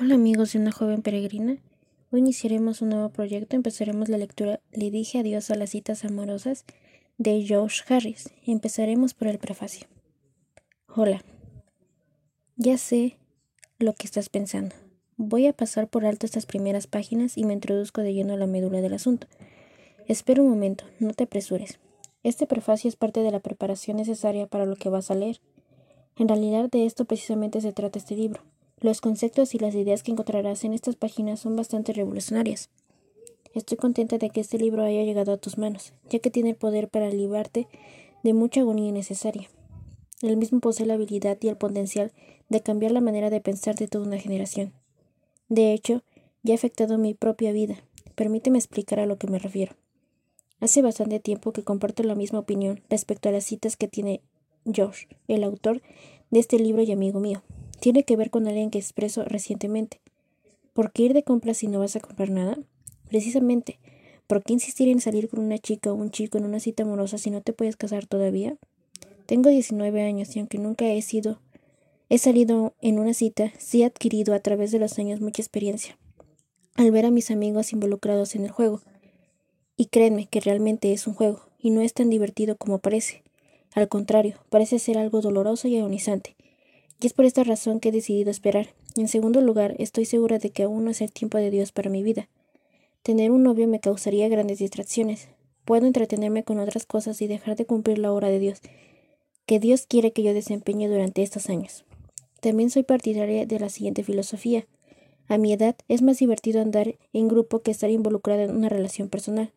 Hola amigos de una joven peregrina. Hoy iniciaremos un nuevo proyecto. Empezaremos la lectura Le dije adiós a las citas amorosas de George Harris. Empezaremos por el prefacio. Hola. Ya sé lo que estás pensando. Voy a pasar por alto estas primeras páginas y me introduzco de lleno a la médula del asunto. Espera un momento, no te apresures. Este prefacio es parte de la preparación necesaria para lo que vas a leer. En realidad de esto precisamente se trata este libro. Los conceptos y las ideas que encontrarás en estas páginas son bastante revolucionarias. Estoy contenta de que este libro haya llegado a tus manos, ya que tiene el poder para librarte de mucha agonía innecesaria. El mismo posee la habilidad y el potencial de cambiar la manera de pensar de toda una generación. De hecho, ya ha afectado mi propia vida. Permíteme explicar a lo que me refiero. Hace bastante tiempo que comparto la misma opinión respecto a las citas que tiene George, el autor de este libro y amigo mío tiene que ver con alguien que expreso recientemente. ¿Por qué ir de compras si no vas a comprar nada? Precisamente, ¿por qué insistir en salir con una chica o un chico en una cita amorosa si no te puedes casar todavía? Tengo 19 años y aunque nunca he sido he salido en una cita, sí he adquirido a través de los años mucha experiencia. Al ver a mis amigos involucrados en el juego. Y créanme que realmente es un juego, y no es tan divertido como parece. Al contrario, parece ser algo doloroso y agonizante, y es por esta razón que he decidido esperar. En segundo lugar, estoy segura de que aún no es el tiempo de Dios para mi vida. Tener un novio me causaría grandes distracciones. Puedo entretenerme con otras cosas y dejar de cumplir la obra de Dios, que Dios quiere que yo desempeñe durante estos años. También soy partidaria de la siguiente filosofía. A mi edad es más divertido andar en grupo que estar involucrado en una relación personal.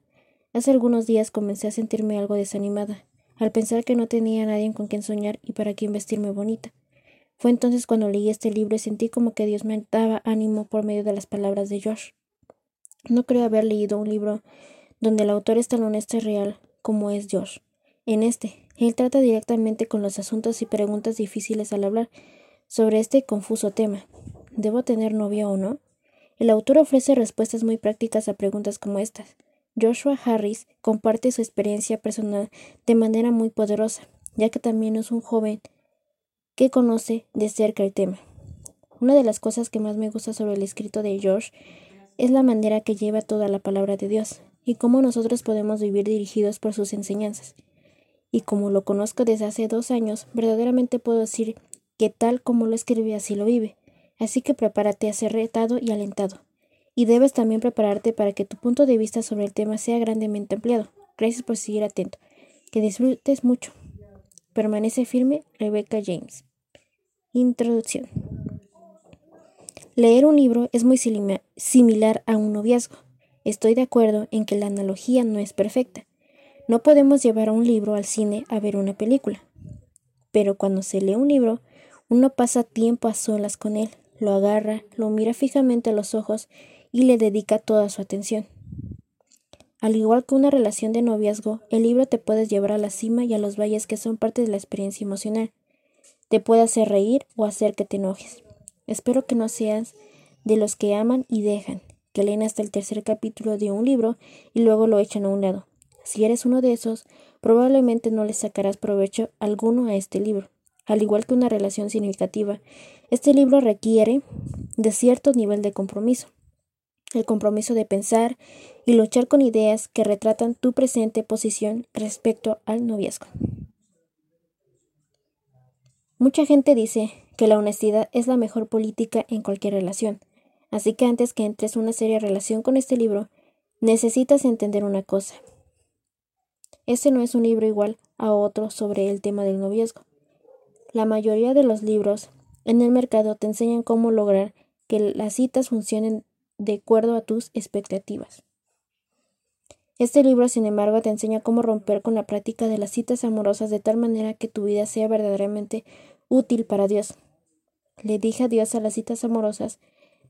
Hace algunos días comencé a sentirme algo desanimada, al pensar que no tenía a nadie con quien soñar y para quien vestirme bonita. Fue entonces cuando leí este libro y sentí como que Dios me daba ánimo por medio de las palabras de Josh. No creo haber leído un libro donde el autor es tan honesto y real como es Josh. En este, él trata directamente con los asuntos y preguntas difíciles al hablar sobre este confuso tema. ¿Debo tener novia o no? El autor ofrece respuestas muy prácticas a preguntas como estas. Joshua Harris comparte su experiencia personal de manera muy poderosa, ya que también es un joven que conoce de cerca el tema. Una de las cosas que más me gusta sobre el escrito de George es la manera que lleva toda la palabra de Dios y cómo nosotros podemos vivir dirigidos por sus enseñanzas. Y como lo conozco desde hace dos años, verdaderamente puedo decir que tal como lo escribe así lo vive. Así que prepárate a ser retado y alentado. Y debes también prepararte para que tu punto de vista sobre el tema sea grandemente ampliado. Gracias por seguir atento. Que disfrutes mucho. Permanece firme, Rebecca James. Introducción. Leer un libro es muy similar a un noviazgo. Estoy de acuerdo en que la analogía no es perfecta. No podemos llevar a un libro al cine a ver una película. Pero cuando se lee un libro, uno pasa tiempo a solas con él, lo agarra, lo mira fijamente a los ojos y le dedica toda su atención. Al igual que una relación de noviazgo, el libro te puede llevar a la cima y a los valles que son parte de la experiencia emocional te puede hacer reír o hacer que te enojes. Espero que no seas de los que aman y dejan, que leen hasta el tercer capítulo de un libro y luego lo echan a un lado. Si eres uno de esos, probablemente no le sacarás provecho alguno a este libro. Al igual que una relación significativa, este libro requiere de cierto nivel de compromiso. El compromiso de pensar y luchar con ideas que retratan tu presente posición respecto al noviazgo. Mucha gente dice que la honestidad es la mejor política en cualquier relación, así que antes que entres en una seria relación con este libro, necesitas entender una cosa. Este no es un libro igual a otro sobre el tema del noviazgo. La mayoría de los libros en el mercado te enseñan cómo lograr que las citas funcionen de acuerdo a tus expectativas. Este libro, sin embargo, te enseña cómo romper con la práctica de las citas amorosas de tal manera que tu vida sea verdaderamente útil para Dios. Le dije adiós a las citas amorosas.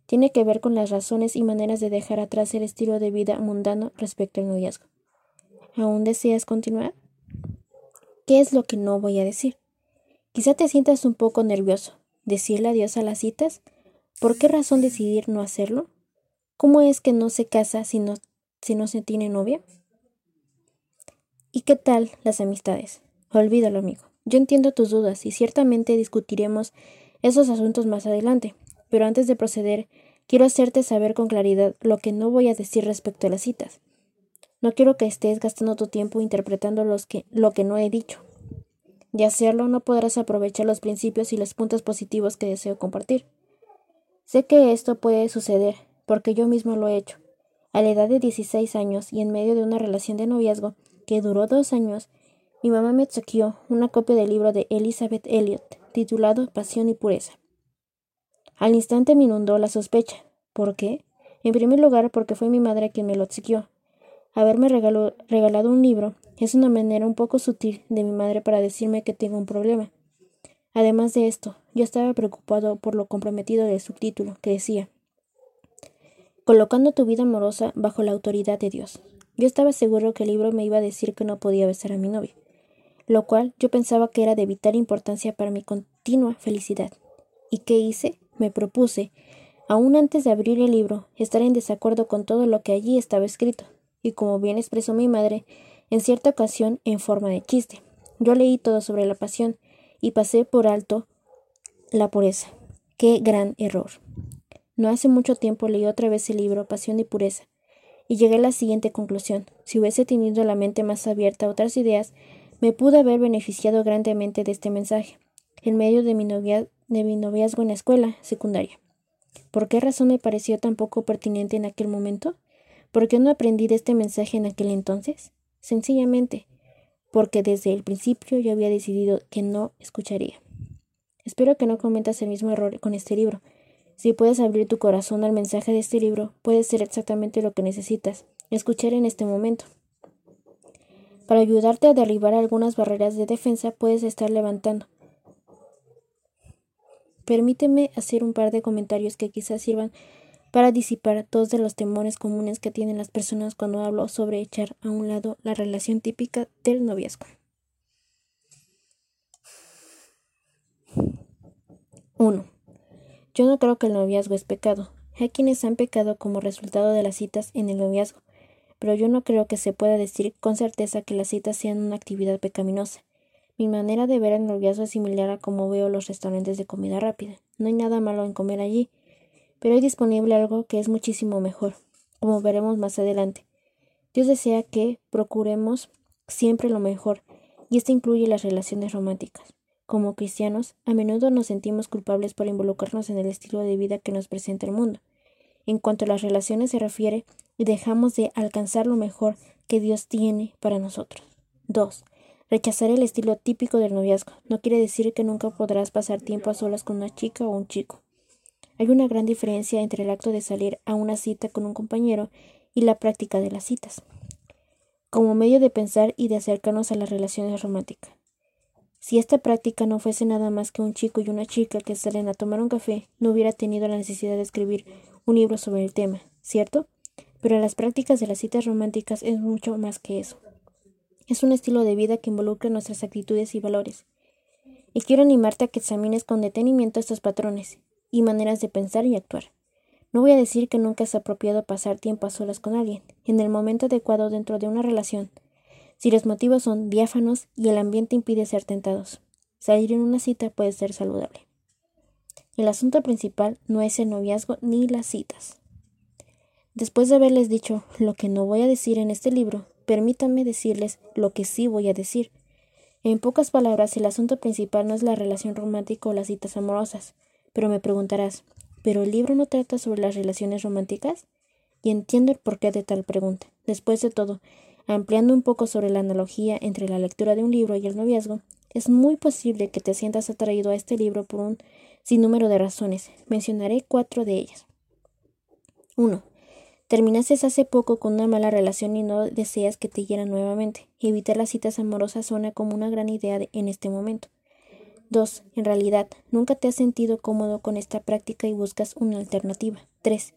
Tiene que ver con las razones y maneras de dejar atrás el estilo de vida mundano respecto al noviazgo. ¿Aún deseas continuar? ¿Qué es lo que no voy a decir? Quizá te sientas un poco nervioso. ¿Decirle adiós a las citas? ¿Por qué razón decidir no hacerlo? ¿Cómo es que no se casa si no si no se tiene novia? ¿Y qué tal las amistades? Olvídalo, amigo. Yo entiendo tus dudas y ciertamente discutiremos esos asuntos más adelante. Pero antes de proceder, quiero hacerte saber con claridad lo que no voy a decir respecto a las citas. No quiero que estés gastando tu tiempo interpretando que, lo que no he dicho. De hacerlo, no podrás aprovechar los principios y los puntos positivos que deseo compartir. Sé que esto puede suceder, porque yo mismo lo he hecho. A la edad de 16 años y en medio de una relación de noviazgo que duró dos años, mi mamá me obsequió una copia del libro de Elizabeth Elliot, titulado Pasión y Pureza. Al instante me inundó la sospecha. ¿Por qué? En primer lugar, porque fue mi madre quien me lo obsequió. Haberme regalado un libro es una manera un poco sutil de mi madre para decirme que tengo un problema. Además de esto, yo estaba preocupado por lo comprometido del subtítulo, que decía colocando tu vida amorosa bajo la autoridad de Dios. Yo estaba seguro que el libro me iba a decir que no podía besar a mi novia, lo cual yo pensaba que era de vital importancia para mi continua felicidad. ¿Y qué hice? Me propuse, aún antes de abrir el libro, estar en desacuerdo con todo lo que allí estaba escrito, y como bien expresó mi madre, en cierta ocasión en forma de chiste. Yo leí todo sobre la pasión y pasé por alto la pureza. ¡Qué gran error! No hace mucho tiempo leí otra vez el libro Pasión y Pureza, y llegué a la siguiente conclusión. Si hubiese tenido la mente más abierta a otras ideas, me pude haber beneficiado grandemente de este mensaje, en medio de mi, de noviazgo en la escuela secundaria. ¿Por qué razón me pareció tan poco pertinente en aquel momento? ¿Por qué no aprendí de este mensaje en aquel entonces? Sencillamente, porque desde el principio yo había decidido que no escucharía. Espero que no cometas el mismo error con este libro. Si puedes abrir tu corazón al mensaje de este libro, puede ser exactamente lo que necesitas escuchar en este momento. Para ayudarte a derribar algunas barreras de defensa, puedes estar levantando. Permíteme hacer un par de comentarios que quizás sirvan para disipar todos de los temores comunes que tienen las personas cuando hablo sobre echar a un lado la relación típica del noviazgo. 1. Yo no creo que el noviazgo es pecado. Hay quienes han pecado como resultado de las citas en el noviazgo, pero yo no creo que se pueda decir con certeza que las citas sean una actividad pecaminosa. Mi manera de ver el noviazgo es similar a como veo los restaurantes de comida rápida. No hay nada malo en comer allí, pero hay disponible algo que es muchísimo mejor, como veremos más adelante. Dios desea que procuremos siempre lo mejor, y esto incluye las relaciones románticas. Como cristianos, a menudo nos sentimos culpables por involucrarnos en el estilo de vida que nos presenta el mundo. En cuanto a las relaciones se refiere, dejamos de alcanzar lo mejor que Dios tiene para nosotros. 2. Rechazar el estilo típico del noviazgo no quiere decir que nunca podrás pasar tiempo a solas con una chica o un chico. Hay una gran diferencia entre el acto de salir a una cita con un compañero y la práctica de las citas, como medio de pensar y de acercarnos a las relaciones románticas. Si esta práctica no fuese nada más que un chico y una chica que salen a tomar un café, no hubiera tenido la necesidad de escribir un libro sobre el tema, ¿cierto? Pero las prácticas de las citas románticas es mucho más que eso. Es un estilo de vida que involucra nuestras actitudes y valores. Y quiero animarte a que examines con detenimiento estos patrones y maneras de pensar y actuar. No voy a decir que nunca es apropiado pasar tiempo a solas con alguien, en el momento adecuado dentro de una relación, si los motivos son diáfanos y el ambiente impide ser tentados. Salir en una cita puede ser saludable. El asunto principal no es el noviazgo ni las citas. Después de haberles dicho lo que no voy a decir en este libro, permítanme decirles lo que sí voy a decir. En pocas palabras, el asunto principal no es la relación romántica o las citas amorosas. Pero me preguntarás, ¿pero el libro no trata sobre las relaciones románticas? Y entiendo el porqué de tal pregunta. Después de todo, Ampliando un poco sobre la analogía entre la lectura de un libro y el noviazgo, es muy posible que te sientas atraído a este libro por un sinnúmero de razones. Mencionaré cuatro de ellas. 1. Terminaste hace poco con una mala relación y no deseas que te hieran nuevamente. Evitar las citas amorosas suena como una gran idea en este momento. 2. En realidad, nunca te has sentido cómodo con esta práctica y buscas una alternativa. 3.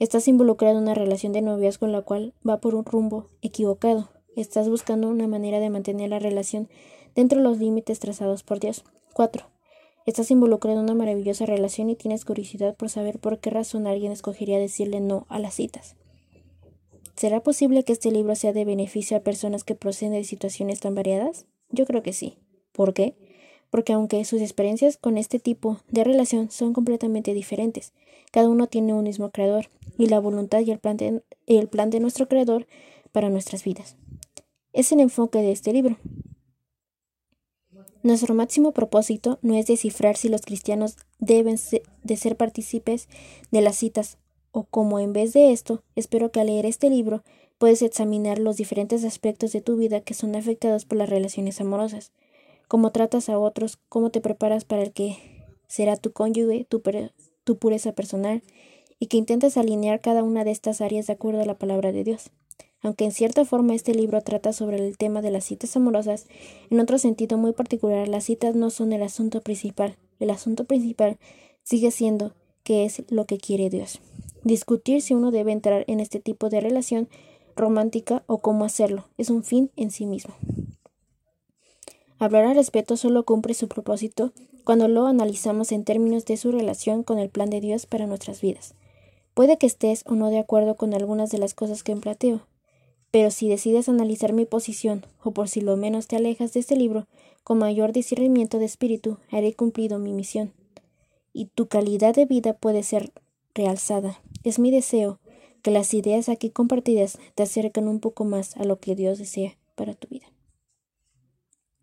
Estás involucrado en una relación de noviazgo en la cual va por un rumbo equivocado. Estás buscando una manera de mantener la relación dentro de los límites trazados por Dios. 4. Estás involucrado en una maravillosa relación y tienes curiosidad por saber por qué razón alguien escogería decirle no a las citas. ¿Será posible que este libro sea de beneficio a personas que proceden de situaciones tan variadas? Yo creo que sí. ¿Por qué? Porque aunque sus experiencias con este tipo de relación son completamente diferentes, cada uno tiene un mismo creador y la voluntad y el plan de, nuestro creador para nuestras vidas. Es el enfoque de este libro. Nuestro máximo propósito no es descifrar si los cristianos deben de ser partícipes de las citas o como en vez de esto, espero que al leer este libro puedes examinar los diferentes aspectos de tu vida que son afectados por las relaciones amorosas, cómo tratas a otros, cómo te preparas para el que será tu cónyuge, tu, pureza personal, y que intentas alinear cada una de estas áreas de acuerdo a la palabra de Dios. Aunque en cierta forma este libro trata sobre el tema de las citas amorosas, en otro sentido muy particular las citas no son el asunto principal. El asunto principal sigue siendo qué es lo que quiere Dios. Discutir si uno debe entrar en este tipo de relación romántica o cómo hacerlo es un fin en sí mismo. Hablar al respecto solo cumple su propósito cuando lo analizamos en términos de su relación con el plan de Dios para nuestras vidas. Puede que estés o no de acuerdo con algunas de las cosas que planteo, pero si decides analizar mi posición, o por si lo menos te alejas de este libro, con mayor discernimiento de espíritu, haré cumplido mi misión. Y tu calidad de vida puede ser realzada. Es mi deseo que las ideas aquí compartidas te acerquen un poco más a lo que Dios desea para tu vida.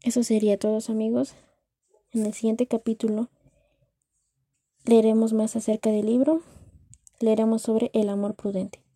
Eso sería todo, amigos. En el siguiente capítulo leeremos más acerca del libro. Leeremos sobre el amor prudente.